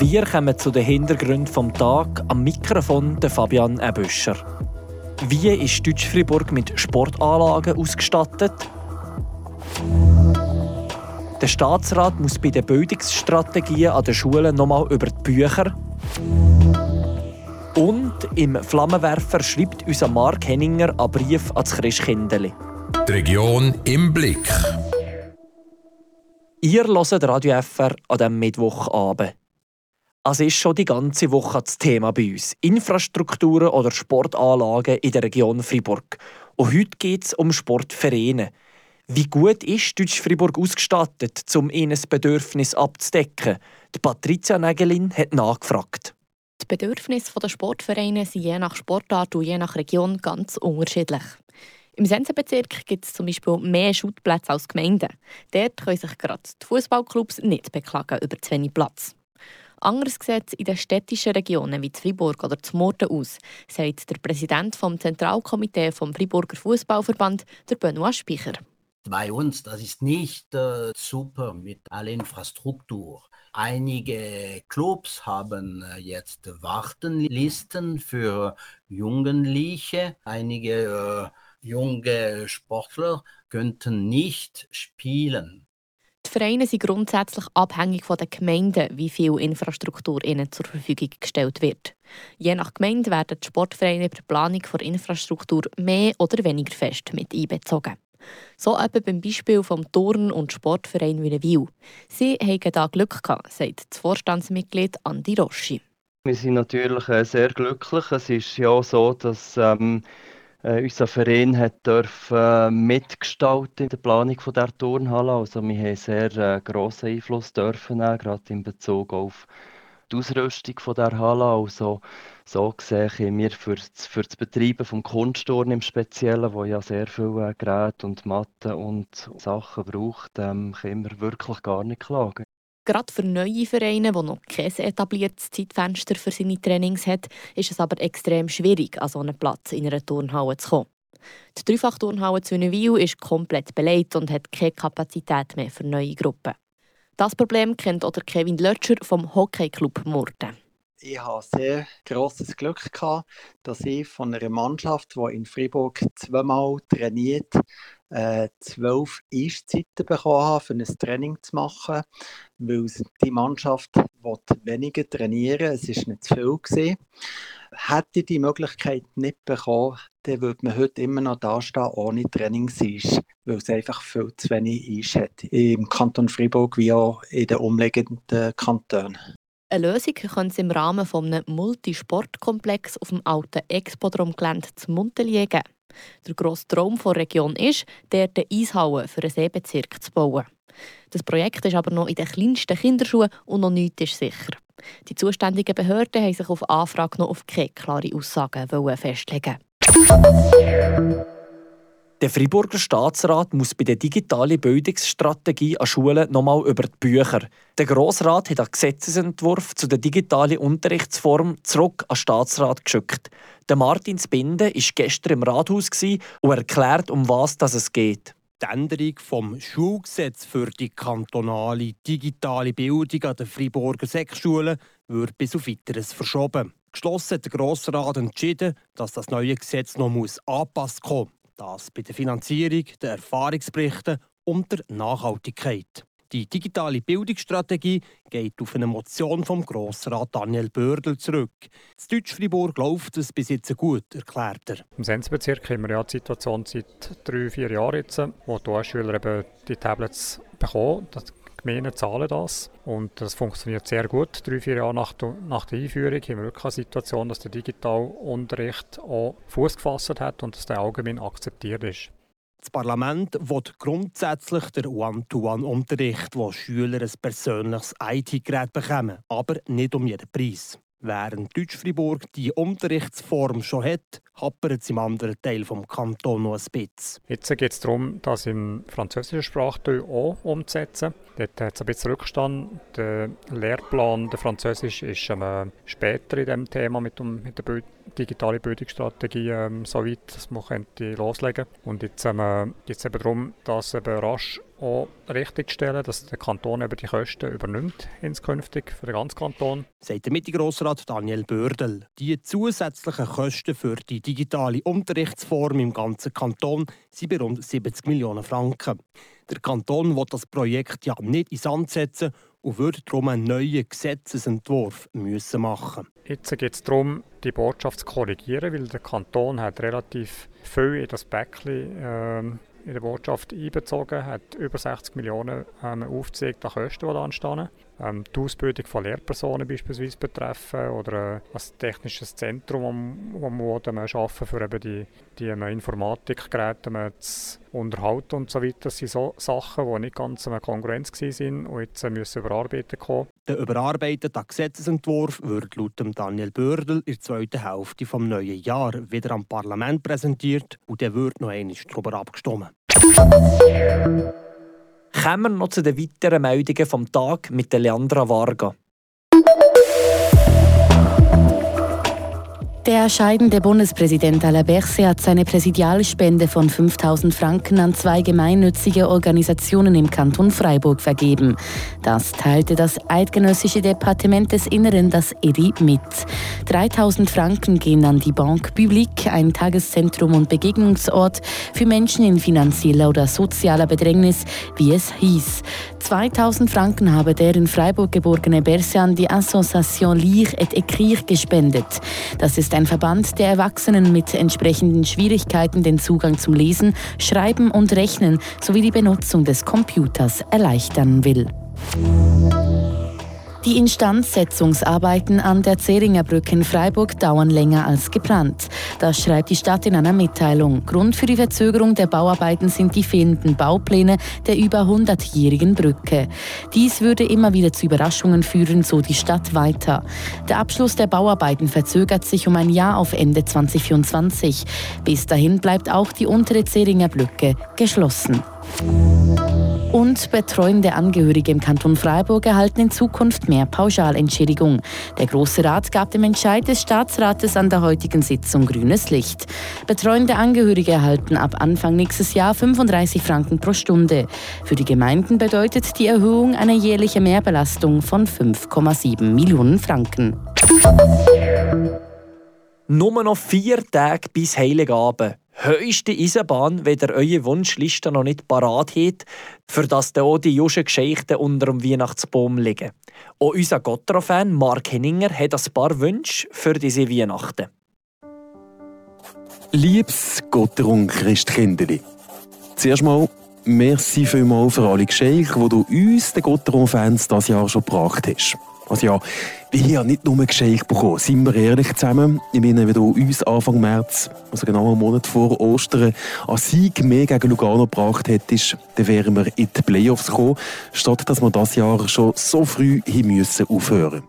Wir kommen zu den Hintergründen vom Tag am Mikrofon der Fabian Ebüscher. Wie ist Deutsch-Fribourg mit Sportanlagen ausgestattet? Der Staatsrat muss bei den Bildungsstrategien an den Schulen nochmal über die Bücher. Und im Flammenwerfer schreibt unser Mark Henninger einen Brief an das Christkindeli. Die Region im Blick. Ihr hört Radio FR an diesem Mittwochabend. Es ist schon die ganze Woche das Thema bei uns. Infrastrukturen oder Sportanlagen in der Region Fribourg. Und heute geht es um Sportvereine. Wie gut ist Deutsch Fribourg ausgestattet, um ihnen Bedürfnis abzudecken? Die Patricia Nägelin hat nachgefragt. Die Bedürfnisse der Sportvereine sind je nach Sportart und je nach Region ganz unterschiedlich. Im Sensenbezirk gibt es zum Beispiel mehr Schuttplätze als Gemeinden. Dort können sich gerade die Fußballclubs nicht beklagen über zu wenig Platz. Anders sieht es in den städtischen Regionen wie Fribourg oder Murten aus, sagt der Präsident vom Zentralkomitee vom Friburger Fußballverband, der Benoit Speicher. Bei uns, das ist nicht äh, super mit aller Infrastruktur. Einige Clubs haben äh, jetzt Wartenlisten für Jugendliche. Einige äh, junge Sportler könnten nicht spielen. Die Vereine sind grundsätzlich abhängig von den Gemeinden, wie viel Infrastruktur ihnen zur Verfügung gestellt wird. Je nach Gemeinde werden die Sportvereine bei der Planung der Infrastruktur mehr oder weniger fest mit einbezogen. So eben beim Beispiel vom Turn- und Sportverein Wünnewil. Sie haben da Glück gehabt, sagt das Vorstandsmitglied Andi Roschi. Wir sind natürlich äh, sehr glücklich. Es ist ja so, dass ähm, äh, unser Verein hat dürfen, äh, mitgestalten in der Planung von der Turnhalle. Also wir haben sehr äh, grossen Einfluss dürfen nehmen, gerade in Bezug auf die Ausrüstung von der Halle. Also so gesehen wir für für das Betreiben des Kunstturnen im Speziellen, wo ja sehr viele äh, Geräte und Matten und Sachen braucht, ähm, können wir wirklich gar nicht klagen. Gerade für neue Vereine, die noch kein etabliertes Zeitfenster für seine Trainings haben, ist es aber extrem schwierig, an so einen Platz in einer Turnhalle zu kommen. Die Dreifach-Turnhalle Wien ist komplett belegt und hat keine Kapazität mehr für neue Gruppen. Das Problem kennt auch Kevin Lötscher vom Hockeyclub Murten. Ich hatte sehr grosses Glück, gehabt, dass ich von einer Mannschaft, die in Freiburg zweimal trainiert, zwölf Eiszeiten bekommen habe, für ein Training zu machen, weil die Mannschaft weniger trainieren Es war nicht zu viel. Gewesen. Hätte ich die Möglichkeit nicht bekommen, dann würde man heute immer noch dastehen ohne Trainingseis, weil es einfach viel zu wenig Eis hat. Im Kanton Freiburg wie auch in den umliegenden Kantonen. Eine Lösung können sie im Rahmen eines Multisportkomplex auf dem alten Expodrom-Gelände zu Montelier geben. Der grosse Traum der Region ist, dort eine Eishalle für einen Seebezirk zu bauen. Das Projekt ist aber noch in den kleinsten Kinderschuhen und noch nichts ist sicher. Die zuständigen Behörden haben sich auf Anfrage noch auf keine klare Aussagen festlegen der Friburger Staatsrat muss bei der digitalen Bildungsstrategie an Schulen nochmal über die Bücher. Der Grossrat hat einen Gesetzesentwurf zu der digitalen Unterrichtsform zurück an den Staatsrat geschickt. Der Martin Spinde war gestern im Rathaus und erklärt, um was es geht. Die Änderung vom Schulgesetz für die kantonale digitale Bildung an den Friburger Sechsschulen wird bis auf weiteres verschoben. Geschlossen hat der Grossrat entschieden, dass das neue Gesetz noch angepasst kommen muss. Das bei der Finanzierung, den Erfahrungsberichten und der Nachhaltigkeit. Die digitale Bildungsstrategie geht auf eine Motion vom Grossrat Daniel Bördel zurück. Das Deutsch-Fribourg läuft es bis jetzt gut, erklärt er. Im Sensbezirk haben wir ja die Situation seit drei, vier Jahren jetzt, wo die Schüler die Tablets bekommen. Gemeinden zahlen das und das funktioniert sehr gut. Drei, vier Jahre nach, nach der Einführung haben wir wirklich eine Situation, dass der Digitalunterricht auch Fuß gefasst hat und dass der allgemein akzeptiert ist. Das Parlament will grundsätzlich den One-to-One-Unterricht, wo Schüler ein persönliches IT-Gerät bekommen, aber nicht um jeden Preis. Während Deutsch-Fribourg die Unterrichtsform schon hat, happert es im anderen Teil des Kantons noch ein bisschen. Jetzt geht es darum, das im französischen Sprachteil auch umzusetzen. Dort hat es ein bisschen Rückstand. Der Lehrplan, der Französisch, ist ähm, später in diesem Thema mit, um, mit der Bild digitalen Bildungsstrategie ähm, so weit, dass man könnte loslegen Und jetzt ähm, geht es eben darum, das eben rasch auch richtigstellen, dass der Kanton eben die Kosten übernimmt inskünftig für den ganzen Kanton. Sagt der Mitte-Grossrat Daniel Bördel. Die zusätzlichen Kosten für die digitale Unterrichtsform im ganzen Kanton sind bei rund 70 Millionen Franken. Der Kanton will das Projekt ja nicht in Sand setzen und würde darum einen neuen Gesetzesentwurf müssen machen Jetzt geht es darum, die Botschaft zu korrigieren, weil der Kanton hat relativ viel in das Päckchen ähm, in der Botschaft einbezogen, hat über 60 Millionen ähm, aufgezeigt an Kosten, die da anstehen. Ähm, die Ausbildung von Lehrpersonen beispielsweise betreffen oder äh, ein technisches Zentrum, wo wir arbeiten, für eben die, die Informatikgeräte zu unterhalten und so weiter. Das sind so Sachen, die nicht ganz eine Konkurrenz waren und jetzt müssen überarbeitet werden. Der überarbeitete Gesetzesentwurf wird laut Daniel Bördel in der zweiten Hälfte des neuen Jahres wieder am Parlament präsentiert und der wird noch einmal darüber abgestimmt. Kommen wir noch zu den weiteren Meldungen vom Tag mit Leandra Varga. Der scheidende Bundespräsident Alain Berset hat seine Präsidialspende von 5000 Franken an zwei gemeinnützige Organisationen im Kanton Freiburg vergeben. Das teilte das Eidgenössische Departement des Inneren, das EDI, mit. 3000 Franken gehen an die Banque Publique, ein Tageszentrum und Begegnungsort für Menschen in finanzieller oder sozialer Bedrängnis, wie es hieß. 2000 Franken habe der in Freiburg geborene Berset an die Association Lire et Écrire gespendet. Das ist ist ein Verband der Erwachsenen mit entsprechenden Schwierigkeiten den Zugang zum Lesen, Schreiben und Rechnen sowie die Benutzung des Computers erleichtern will. Die Instandsetzungsarbeiten an der Zeringer Brücke in Freiburg dauern länger als geplant. Das schreibt die Stadt in einer Mitteilung. Grund für die Verzögerung der Bauarbeiten sind die fehlenden Baupläne der über 100-jährigen Brücke. Dies würde immer wieder zu Überraschungen führen, so die Stadt weiter. Der Abschluss der Bauarbeiten verzögert sich um ein Jahr auf Ende 2024. Bis dahin bleibt auch die untere Zeringer Brücke geschlossen. Und betreuende Angehörige im Kanton Freiburg erhalten in Zukunft mehr Pauschalentschädigung. Der Große Rat gab dem Entscheid des Staatsrates an der heutigen Sitzung grünes Licht. Betreuende Angehörige erhalten ab Anfang nächstes Jahr 35 Franken pro Stunde. Für die Gemeinden bedeutet die Erhöhung eine jährliche Mehrbelastung von 5,7 Millionen Franken. Nur noch vier Tage bis Heiligabend höchste Eisenbahn, wenn ihr eure Wunschliste noch nicht parat habt, für das dann auch die Jusche Geschichten unter dem Weihnachtsbaum liegen. Auch unser Gottra-Fan Mark Henninger hat ein paar Wünsche für diese Weihnachten. Liebes Gotterung Christkindeli, zuerst mal merci vielmals für alle Geschenke, die du uns, den Gotteron-Fans, dieses Jahr schon gebracht hast. Also ja, wir haben nicht nur Geschenke bekommen, sind wir ehrlich zusammen. Ich meine, wenn du uns Anfang März, also genau einen Monat vor Ostern, einen Sieg mehr gegen Lugano gebracht hättest, dann wären wir in die Playoffs gekommen, statt dass wir das Jahr schon so früh hin müssen aufhören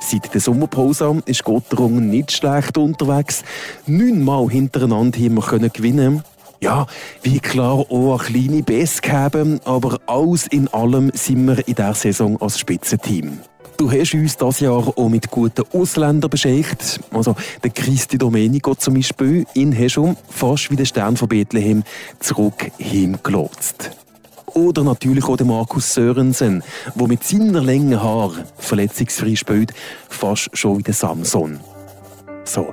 Seit der Sommerpause ist Gotterung nicht schlecht unterwegs. Neunmal hintereinander haben wir gewinnen ja, wie klar auch eine kleine Best haben, aber alles in allem sind wir in dieser Saison als Spitzenteam. Du hast uns dieses Jahr auch mit guten Ausländern beschenkt. Also der Christi Domenico zum Beispiel. Ihn hast du fast wie der Stern von Bethlehem zurück hingelotst. Oder natürlich auch der Markus Sörensen, der mit seiner langen Haaren verletzungsfrei spielt, fast schon wie der Samson. So,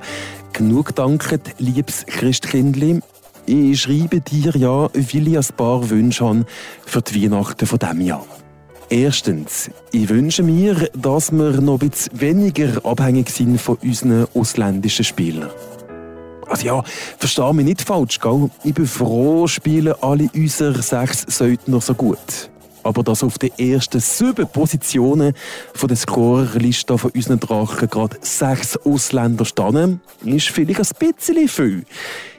genug danket, liebes Christkindli. Ich schreibe dir ja, weil ich ein paar Wünsche habe für die Weihnachten von diesem Jahr. Erstens, ich wünsche mir, dass wir noch ein bisschen weniger abhängig sind von unseren ausländischen Spielern. Also ja, verstehe mich nicht falsch, gell? Ich bin froh, spielen alle unsere sechs Söldner so gut. Aber dass auf den ersten sieben Positionen von der Scorerliste von unseren Drachen gerade sechs Ausländer stehen, ist vielleicht ein bisschen viel.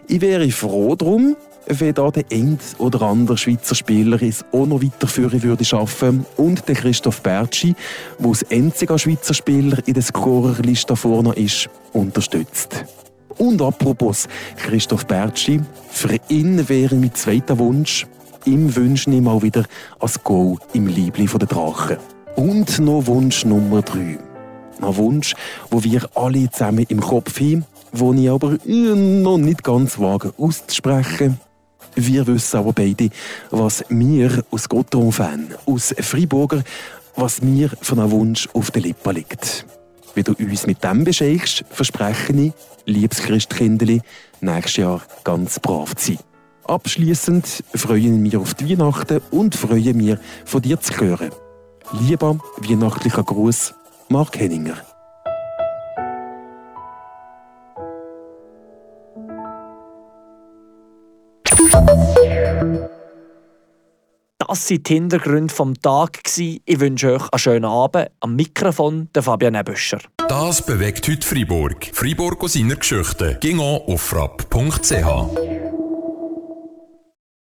Ich wäre froh darum, wenn da der ein oder andere Schweizer Spieler es auch noch weiterführen würde schaffen und der Christoph Bertschi, der als einziger Schweizer Spieler in der Scorerliste vorne ist, unterstützt. Und apropos Christoph Bertschi, für ihn wäre mein zweiter Wunsch, ihm wünschen ihm mal wieder als Goal im Liebling der Drachen. Und noch Wunsch Nummer drei. Ein Wunsch, wo wir alle zusammen im Kopf haben, wo ich aber noch nicht ganz wage auszusprechen. Wir wissen aber beide, was wir als Gotteron-Fan, aus Freiburger, was mir von einem Wunsch auf der Lippe liegt. Wenn du uns mit dem beschenkst, verspreche ich, liebes Christkindli, nächstes Jahr ganz brav zu sein. Abschließend freuen wir auf die Weihnachten und freuen wir, von dir zu hören. Lieber weihnachtlicher Gruß, Mark Henninger. Das waren die Hintergründe vom Tag. Ich wünsche euch einen schönen Abend. Am Mikrofon der Fabian Ebüscher. Das bewegt heute Freiburg. Freiburg aus seiner Geschichte. Ging auf frapp.ch.